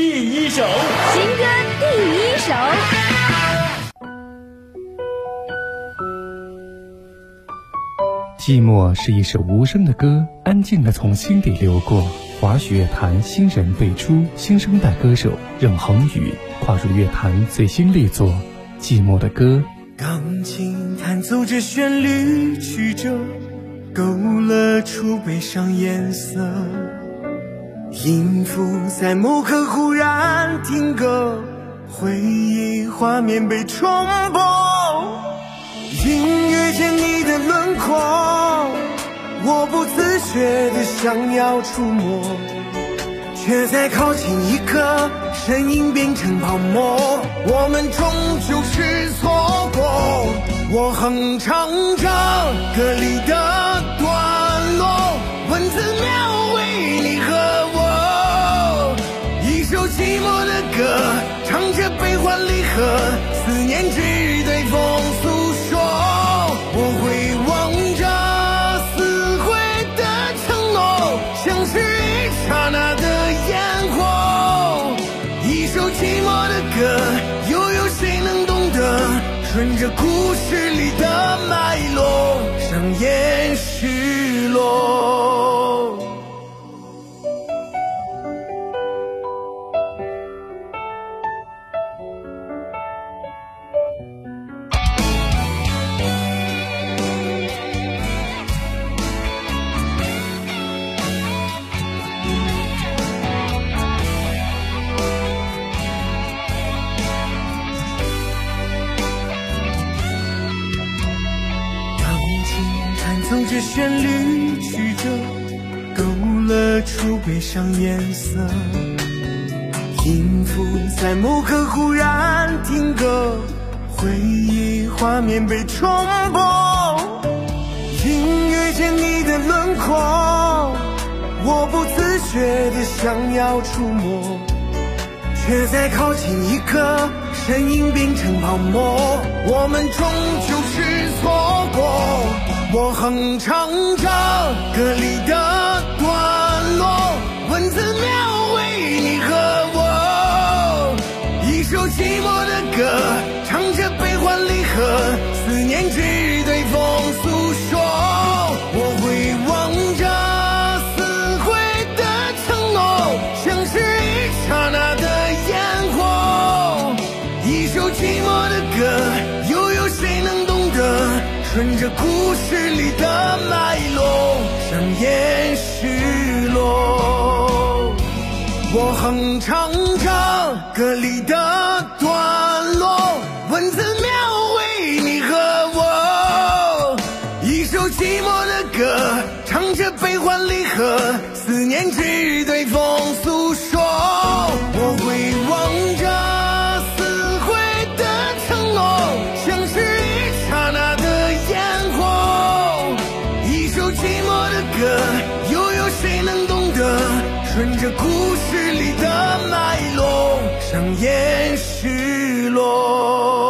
第一首，新歌第一首。寂寞是一首无声的歌，安静的从心底流过。华语乐坛新人辈出，新生代歌手任恒宇跨入乐坛最新力作《寂寞的歌》。钢琴弹奏着旋律，曲折勾勒出悲伤颜色。音符在某刻忽然停格，回忆画面被冲破。隐约见你的轮廓，我不自觉的想要触摸，却在靠近一刻，身影变成泡沫。我们终究是错过。我哼唱着歌里的欢离合，思念只对风诉说。我会望着撕毁的承诺，像是一刹那的烟火。一首寂寞的歌，又有谁能懂得？顺着故事里的脉络，上演失落。奏着旋律，曲折勾勒出悲伤颜色。音符在某刻忽然停格，回忆画面被重播。隐约见你的轮廓，我不自觉的想要触摸。却在靠近一刻，身影变成泡沫。我们终究是。我哼唱着歌里的段落，文字描绘你和我，一首寂寞的歌，唱着悲欢离合，思念只顺着故事里的脉络，上演失落。我哼唱着歌里的段落，文字描绘你和我。一首寂寞的歌，唱着悲欢离合，思念只对风诉说。顺着故事里的脉络上演失落。